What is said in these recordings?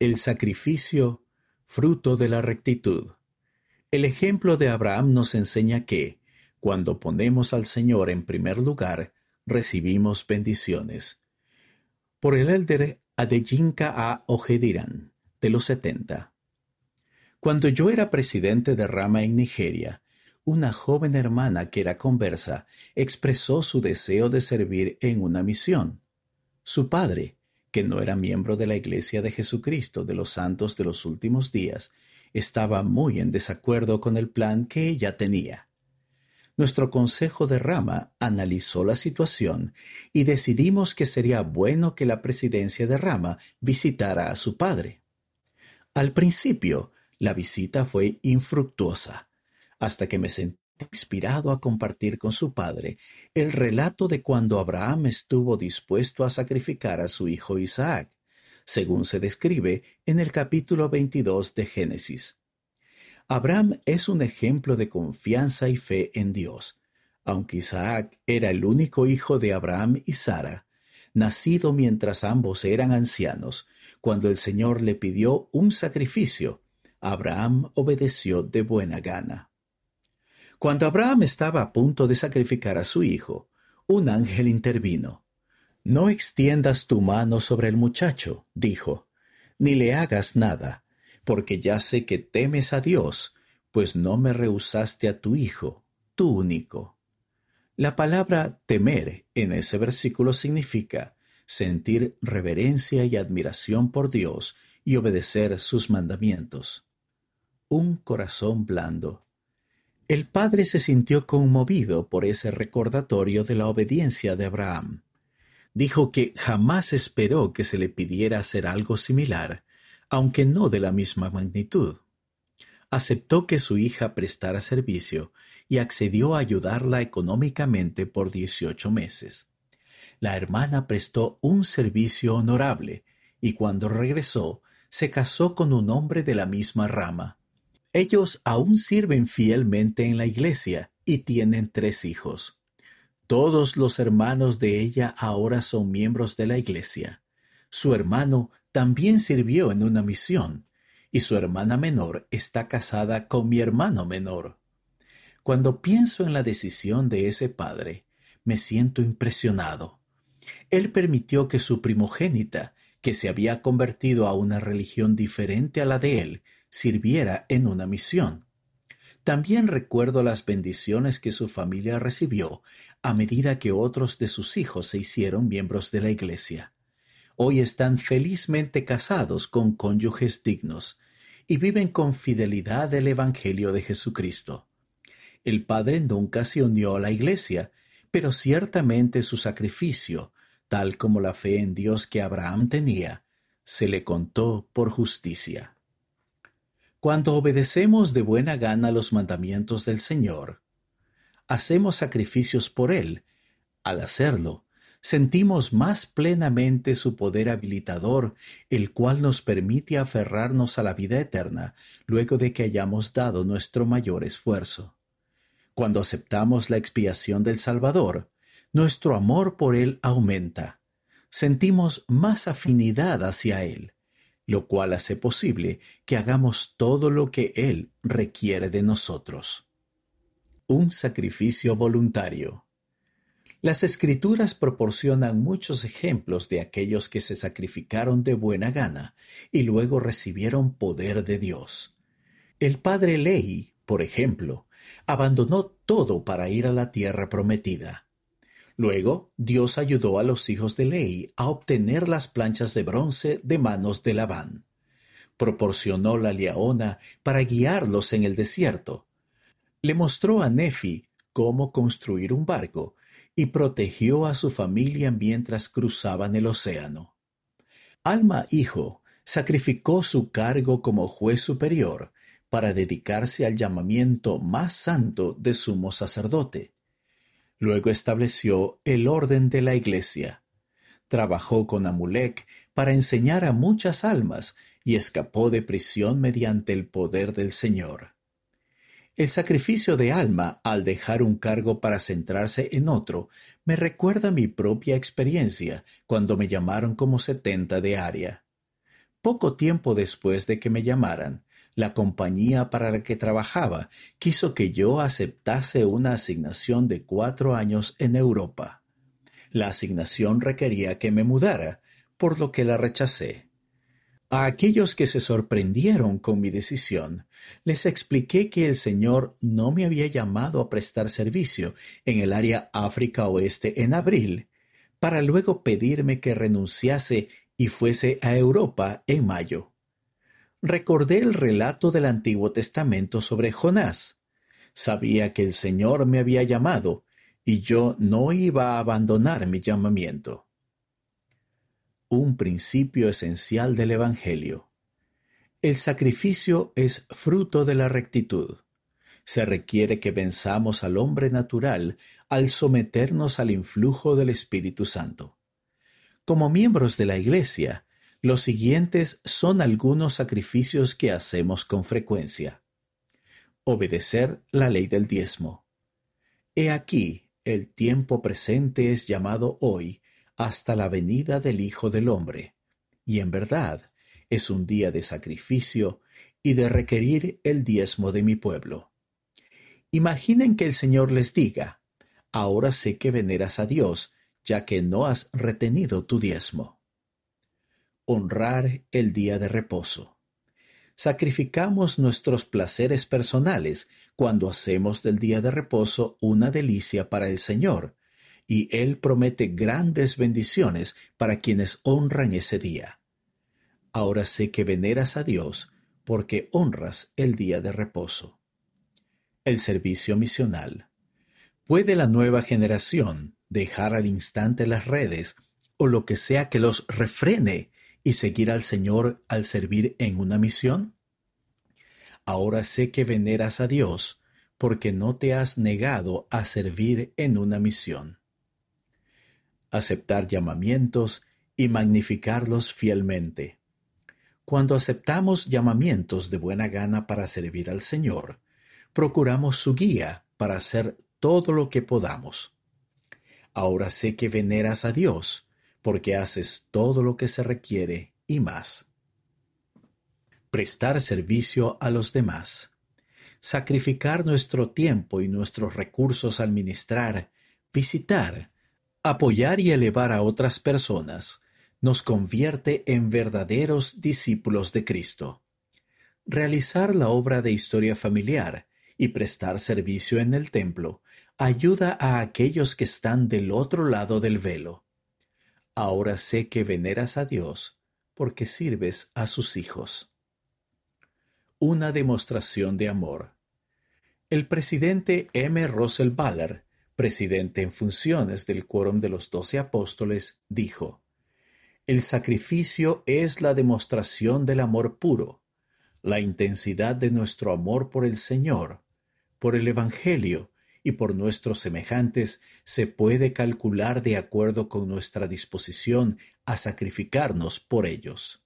El sacrificio, fruto de la rectitud. El ejemplo de Abraham nos enseña que, cuando ponemos al Señor en primer lugar, recibimos bendiciones. Por el elder Adeyinka A. Ojediran, de los 70. Cuando yo era presidente de Rama en Nigeria, una joven hermana que era conversa expresó su deseo de servir en una misión. Su padre, que no era miembro de la Iglesia de Jesucristo de los Santos de los Últimos Días, estaba muy en desacuerdo con el plan que ella tenía. Nuestro Consejo de Rama analizó la situación y decidimos que sería bueno que la presidencia de Rama visitara a su padre. Al principio, la visita fue infructuosa hasta que me sentí inspirado a compartir con su padre el relato de cuando Abraham estuvo dispuesto a sacrificar a su hijo Isaac, según se describe en el capítulo 22 de Génesis. Abraham es un ejemplo de confianza y fe en Dios, aunque Isaac era el único hijo de Abraham y Sara, nacido mientras ambos eran ancianos, cuando el Señor le pidió un sacrificio, Abraham obedeció de buena gana. Cuando Abraham estaba a punto de sacrificar a su hijo, un ángel intervino. No extiendas tu mano sobre el muchacho, dijo, ni le hagas nada, porque ya sé que temes a Dios, pues no me rehusaste a tu hijo, tu único. La palabra temer en ese versículo significa sentir reverencia y admiración por Dios y obedecer sus mandamientos. Un corazón blando el padre se sintió conmovido por ese recordatorio de la obediencia de Abraham. Dijo que jamás esperó que se le pidiera hacer algo similar, aunque no de la misma magnitud. Aceptó que su hija prestara servicio y accedió a ayudarla económicamente por dieciocho meses. La hermana prestó un servicio honorable y cuando regresó se casó con un hombre de la misma rama, ellos aún sirven fielmente en la iglesia y tienen tres hijos. Todos los hermanos de ella ahora son miembros de la iglesia. Su hermano también sirvió en una misión, y su hermana menor está casada con mi hermano menor. Cuando pienso en la decisión de ese padre, me siento impresionado. Él permitió que su primogénita, que se había convertido a una religión diferente a la de él, sirviera en una misión. También recuerdo las bendiciones que su familia recibió a medida que otros de sus hijos se hicieron miembros de la Iglesia. Hoy están felizmente casados con cónyuges dignos y viven con fidelidad el Evangelio de Jesucristo. El padre nunca se unió a la Iglesia, pero ciertamente su sacrificio, tal como la fe en Dios que Abraham tenía, se le contó por justicia. Cuando obedecemos de buena gana los mandamientos del Señor, hacemos sacrificios por Él. Al hacerlo, sentimos más plenamente su poder habilitador, el cual nos permite aferrarnos a la vida eterna luego de que hayamos dado nuestro mayor esfuerzo. Cuando aceptamos la expiación del Salvador, nuestro amor por Él aumenta. Sentimos más afinidad hacia Él lo cual hace posible que hagamos todo lo que Él requiere de nosotros. Un sacrificio voluntario. Las escrituras proporcionan muchos ejemplos de aquellos que se sacrificaron de buena gana y luego recibieron poder de Dios. El padre Ley, por ejemplo, abandonó todo para ir a la tierra prometida. Luego, Dios ayudó a los hijos de Ley a obtener las planchas de bronce de manos de Labán. Proporcionó la leona para guiarlos en el desierto. Le mostró a Nefi cómo construir un barco y protegió a su familia mientras cruzaban el océano. Alma Hijo sacrificó su cargo como juez superior para dedicarse al llamamiento más santo de sumo sacerdote Luego estableció el orden de la Iglesia. Trabajó con Amulek para enseñar a muchas almas y escapó de prisión mediante el poder del Señor. El sacrificio de alma al dejar un cargo para centrarse en otro me recuerda mi propia experiencia cuando me llamaron como setenta de área. Poco tiempo después de que me llamaran, la compañía para la que trabajaba quiso que yo aceptase una asignación de cuatro años en Europa. La asignación requería que me mudara, por lo que la rechacé. A aquellos que se sorprendieron con mi decisión, les expliqué que el Señor no me había llamado a prestar servicio en el área África Oeste en abril, para luego pedirme que renunciase y fuese a Europa en mayo. Recordé el relato del Antiguo Testamento sobre Jonás. Sabía que el Señor me había llamado y yo no iba a abandonar mi llamamiento. Un principio esencial del Evangelio. El sacrificio es fruto de la rectitud. Se requiere que venzamos al hombre natural al someternos al influjo del Espíritu Santo. Como miembros de la Iglesia, los siguientes son algunos sacrificios que hacemos con frecuencia. Obedecer la ley del diezmo. He aquí, el tiempo presente es llamado hoy hasta la venida del Hijo del Hombre, y en verdad es un día de sacrificio y de requerir el diezmo de mi pueblo. Imaginen que el Señor les diga, ahora sé que veneras a Dios, ya que no has retenido tu diezmo. Honrar el día de reposo. Sacrificamos nuestros placeres personales cuando hacemos del día de reposo una delicia para el Señor, y Él promete grandes bendiciones para quienes honran ese día. Ahora sé que veneras a Dios porque honras el día de reposo. El servicio misional. ¿Puede la nueva generación dejar al instante las redes o lo que sea que los refrene y seguir al Señor al servir en una misión? Ahora sé que veneras a Dios porque no te has negado a servir en una misión. Aceptar llamamientos y magnificarlos fielmente. Cuando aceptamos llamamientos de buena gana para servir al Señor, procuramos su guía para hacer todo lo que podamos. Ahora sé que veneras a Dios, porque haces todo lo que se requiere y más. Prestar servicio a los demás. Sacrificar nuestro tiempo y nuestros recursos al ministrar, visitar, apoyar y elevar a otras personas nos convierte en verdaderos discípulos de Cristo. Realizar la obra de historia familiar y prestar servicio en el templo ayuda a aquellos que están del otro lado del velo. Ahora sé que veneras a Dios porque sirves a sus hijos. Una demostración de amor. El presidente M. Russell Ballard, presidente en funciones del Quórum de los Doce Apóstoles, dijo, El sacrificio es la demostración del amor puro, la intensidad de nuestro amor por el Señor, por el Evangelio y por nuestros semejantes se puede calcular de acuerdo con nuestra disposición a sacrificarnos por ellos.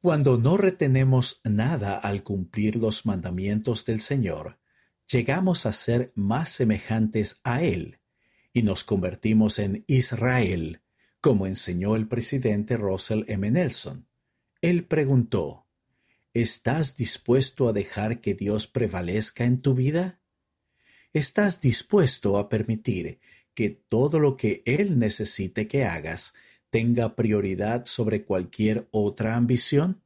Cuando no retenemos nada al cumplir los mandamientos del Señor, llegamos a ser más semejantes a Él y nos convertimos en Israel, como enseñó el presidente Russell M. Nelson. Él preguntó, ¿Estás dispuesto a dejar que Dios prevalezca en tu vida? ¿Estás dispuesto a permitir que todo lo que Él necesite que hagas tenga prioridad sobre cualquier otra ambición?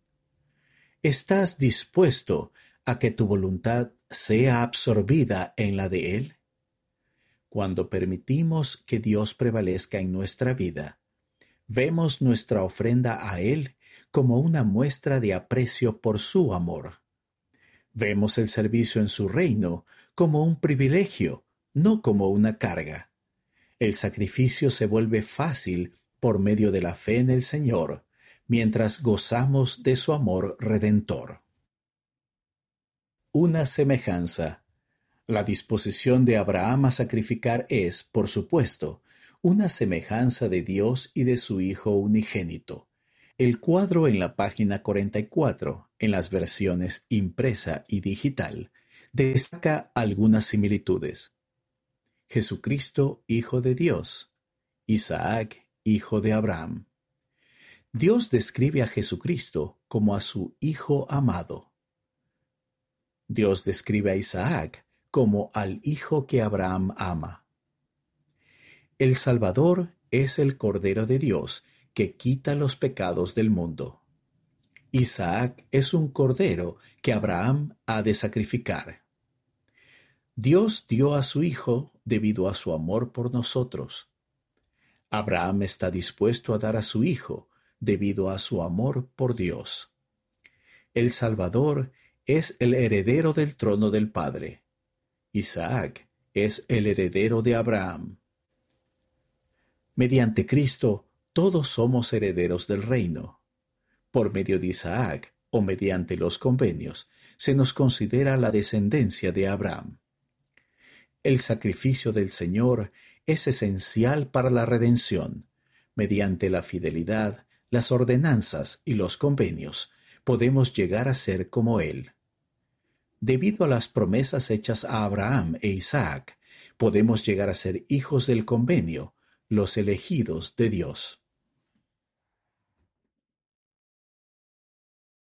¿Estás dispuesto a que tu voluntad sea absorbida en la de Él? Cuando permitimos que Dios prevalezca en nuestra vida, vemos nuestra ofrenda a Él como una muestra de aprecio por su amor. Vemos el servicio en su reino como un privilegio, no como una carga. El sacrificio se vuelve fácil por medio de la fe en el Señor, mientras gozamos de su amor redentor. Una semejanza. La disposición de Abraham a sacrificar es, por supuesto, una semejanza de Dios y de su Hijo unigénito. El cuadro en la página 44, en las versiones impresa y digital, destaca algunas similitudes. Jesucristo, Hijo de Dios. Isaac, Hijo de Abraham. Dios describe a Jesucristo como a su Hijo amado. Dios describe a Isaac como al Hijo que Abraham ama. El Salvador es el Cordero de Dios que quita los pecados del mundo. Isaac es un cordero que Abraham ha de sacrificar. Dios dio a su Hijo debido a su amor por nosotros. Abraham está dispuesto a dar a su Hijo debido a su amor por Dios. El Salvador es el heredero del trono del Padre. Isaac es el heredero de Abraham. Mediante Cristo, todos somos herederos del reino. Por medio de Isaac, o mediante los convenios, se nos considera la descendencia de Abraham. El sacrificio del Señor es esencial para la redención. Mediante la fidelidad, las ordenanzas y los convenios, podemos llegar a ser como Él. Debido a las promesas hechas a Abraham e Isaac, podemos llegar a ser hijos del convenio, los elegidos de Dios.